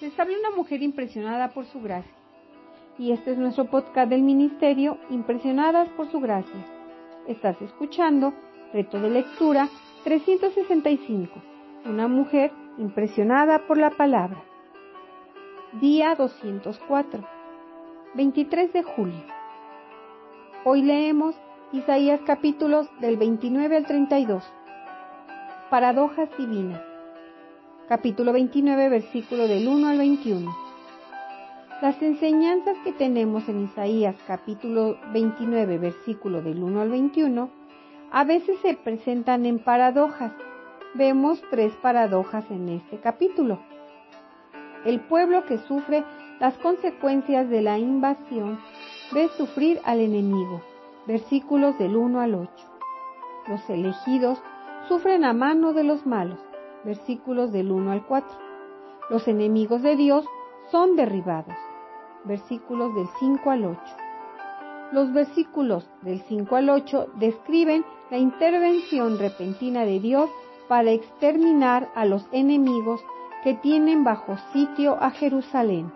Les habla una mujer impresionada por su gracia. Y este es nuestro podcast del ministerio, Impresionadas por su gracia. Estás escuchando Reto de Lectura 365. Una mujer impresionada por la palabra. Día 204. 23 de julio. Hoy leemos Isaías capítulos del 29 al 32. Paradojas divinas. Capítulo 29, versículo del 1 al 21. Las enseñanzas que tenemos en Isaías capítulo 29, versículo del 1 al 21, a veces se presentan en paradojas. Vemos tres paradojas en este capítulo. El pueblo que sufre las consecuencias de la invasión ve sufrir al enemigo. Versículos del 1 al 8. Los elegidos sufren a mano de los malos. Versículos del 1 al 4. Los enemigos de Dios son derribados. Versículos del 5 al 8. Los versículos del 5 al 8 describen la intervención repentina de Dios para exterminar a los enemigos que tienen bajo sitio a Jerusalén.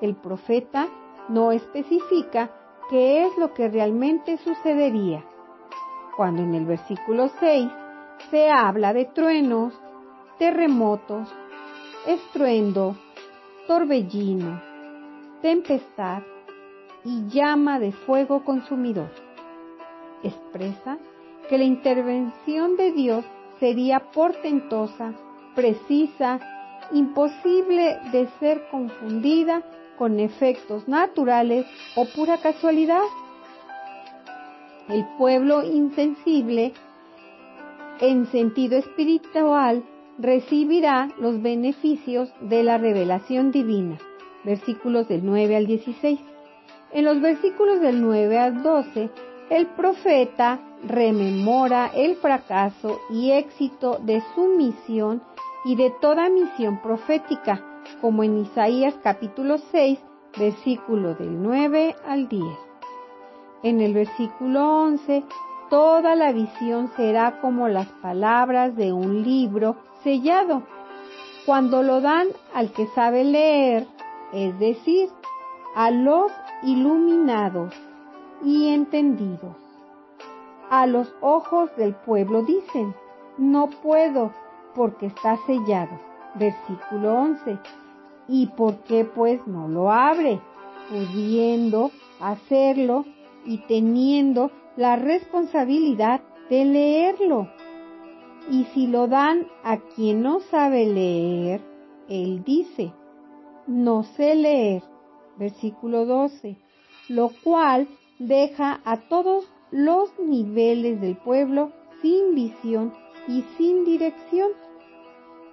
El profeta no especifica qué es lo que realmente sucedería. Cuando en el versículo 6 se habla de truenos, terremotos, estruendo, torbellino, tempestad y llama de fuego consumidor. Expresa que la intervención de Dios sería portentosa, precisa, imposible de ser confundida con efectos naturales o pura casualidad. El pueblo insensible en sentido espiritual recibirá los beneficios de la revelación divina. Versículos del 9 al 16. En los versículos del 9 al 12, el profeta rememora el fracaso y éxito de su misión y de toda misión profética, como en Isaías capítulo 6, versículo del 9 al 10. En el versículo 11 toda la visión será como las palabras de un libro sellado, cuando lo dan al que sabe leer, es decir, a los iluminados y entendidos. A los ojos del pueblo dicen, no puedo porque está sellado. Versículo 11. ¿Y por qué pues no lo abre? Pudiendo hacerlo y teniendo la responsabilidad de leerlo. Y si lo dan a quien no sabe leer, él dice, no sé leer, versículo 12, lo cual deja a todos los niveles del pueblo sin visión y sin dirección.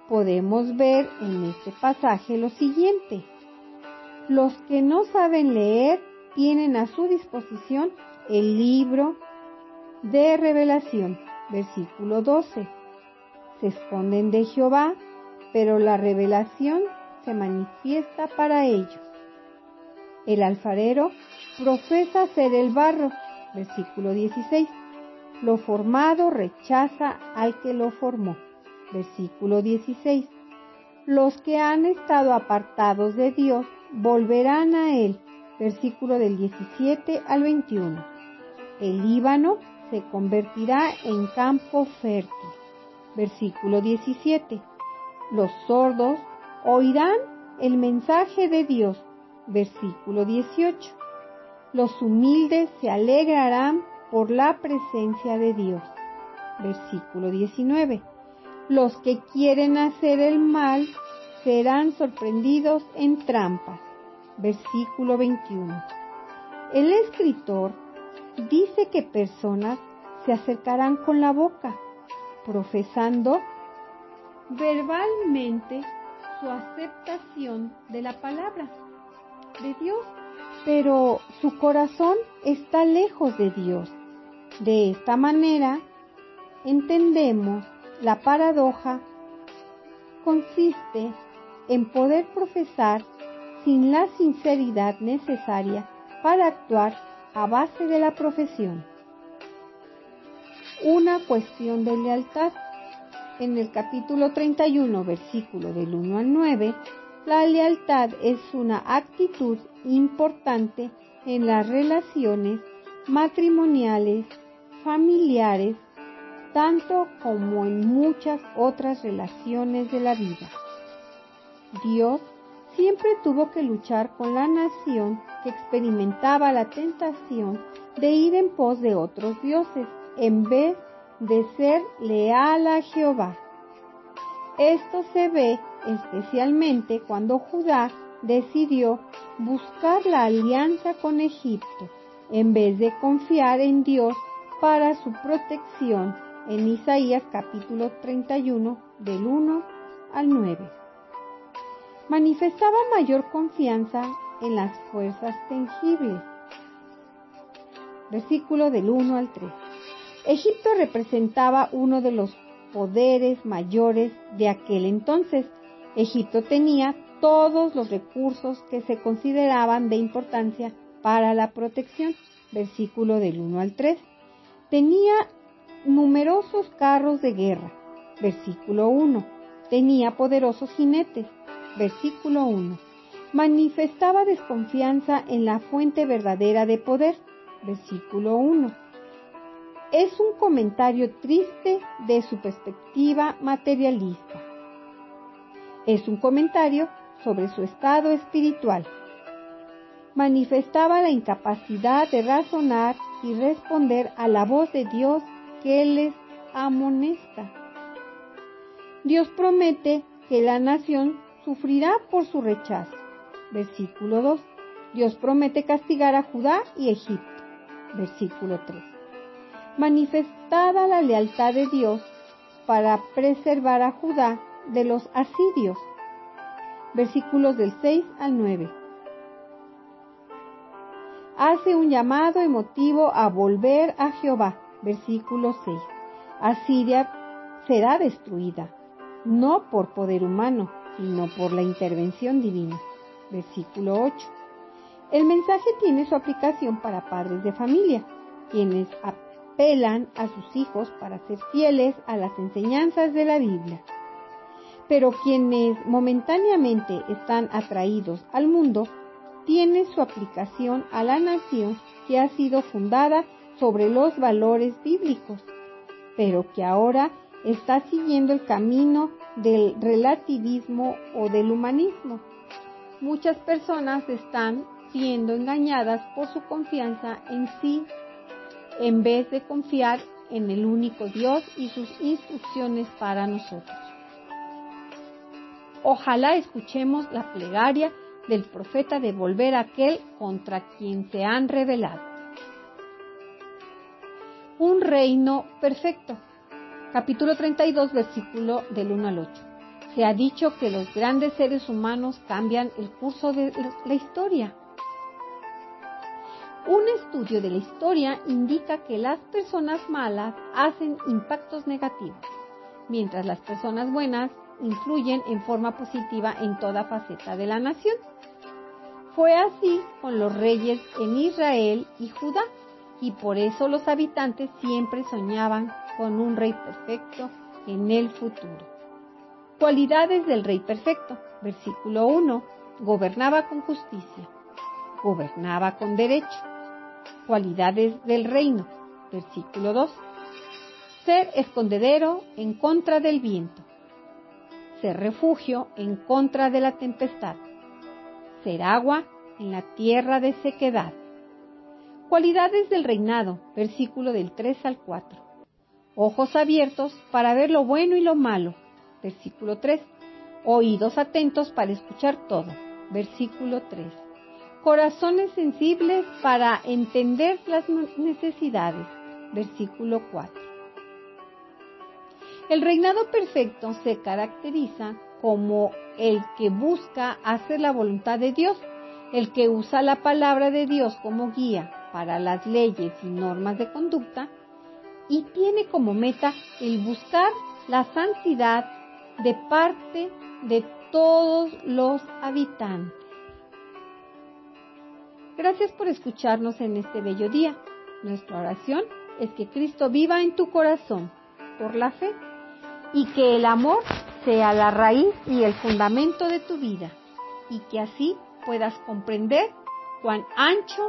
Podemos ver en este pasaje lo siguiente. Los que no saben leer tienen a su disposición el libro de revelación, versículo 12. Se esconden de Jehová, pero la revelación se manifiesta para ellos. El alfarero profesa ser el barro, versículo 16. Lo formado rechaza al que lo formó, versículo 16. Los que han estado apartados de Dios volverán a Él, versículo del 17 al 21 el Líbano se convertirá en campo fértil. Versículo 17. Los sordos oirán el mensaje de Dios. Versículo 18. Los humildes se alegrarán por la presencia de Dios. Versículo 19. Los que quieren hacer el mal serán sorprendidos en trampas. Versículo 21. El escritor dice que personas se acercarán con la boca, profesando verbalmente su aceptación de la palabra de Dios, pero su corazón está lejos de Dios. De esta manera, entendemos la paradoja consiste en poder profesar sin la sinceridad necesaria para actuar a base de la profesión. Una cuestión de lealtad. En el capítulo 31, versículo del 1 al 9, La lealtad es una actitud importante en las relaciones matrimoniales, familiares, tanto como en muchas otras relaciones de la vida. Dios siempre tuvo que luchar con la nación que experimentaba la tentación de ir en pos de otros dioses en vez de ser leal a Jehová. Esto se ve especialmente cuando Judá decidió buscar la alianza con Egipto en vez de confiar en Dios para su protección en Isaías capítulo 31 del 1 al 9. Manifestaba mayor confianza en las fuerzas tangibles. Versículo del 1 al 3. Egipto representaba uno de los poderes mayores de aquel entonces. Egipto tenía todos los recursos que se consideraban de importancia para la protección. Versículo del 1 al 3. Tenía numerosos carros de guerra. Versículo 1. Tenía poderosos jinetes. Versículo 1. Manifestaba desconfianza en la fuente verdadera de poder. Versículo 1 es un comentario triste de su perspectiva materialista. Es un comentario sobre su estado espiritual. Manifestaba la incapacidad de razonar y responder a la voz de Dios que les amonesta. Dios promete que la nación sufrirá por su rechazo. Versículo 2. Dios promete castigar a Judá y Egipto. Versículo 3 manifestada la lealtad de Dios para preservar a Judá de los asirios. Versículos del 6 al 9. Hace un llamado emotivo a volver a Jehová. Versículo 6. Asiria será destruida, no por poder humano, sino por la intervención divina. Versículo 8. El mensaje tiene su aplicación para padres de familia, quienes apelan a sus hijos para ser fieles a las enseñanzas de la Biblia. Pero quienes momentáneamente están atraídos al mundo, tiene su aplicación a la nación que ha sido fundada sobre los valores bíblicos, pero que ahora está siguiendo el camino del relativismo o del humanismo. Muchas personas están siendo engañadas por su confianza en sí en vez de confiar en el único Dios y sus instrucciones para nosotros. Ojalá escuchemos la plegaria del profeta de volver a aquel contra quien se han revelado. Un reino perfecto. Capítulo 32, versículo del 1 al 8. Se ha dicho que los grandes seres humanos cambian el curso de la historia un estudio de la historia indica que las personas malas hacen impactos negativos, mientras las personas buenas influyen en forma positiva en toda faceta de la nación. Fue así con los reyes en Israel y Judá, y por eso los habitantes siempre soñaban con un rey perfecto en el futuro. Cualidades del rey perfecto. Versículo 1. Gobernaba con justicia. Gobernaba con derecho cualidades del reino. Versículo 2. Ser escondedero en contra del viento. Ser refugio en contra de la tempestad. Ser agua en la tierra de sequedad. Cualidades del reinado. Versículo del 3 al 4. Ojos abiertos para ver lo bueno y lo malo. Versículo 3. Oídos atentos para escuchar todo. Versículo 3 corazones sensibles para entender las necesidades. Versículo 4. El reinado perfecto se caracteriza como el que busca hacer la voluntad de Dios, el que usa la palabra de Dios como guía para las leyes y normas de conducta y tiene como meta el buscar la santidad de parte de todos los habitantes. Gracias por escucharnos en este bello día. Nuestra oración es que Cristo viva en tu corazón por la fe y que el amor sea la raíz y el fundamento de tu vida. y que así puedas comprender cuán ancho,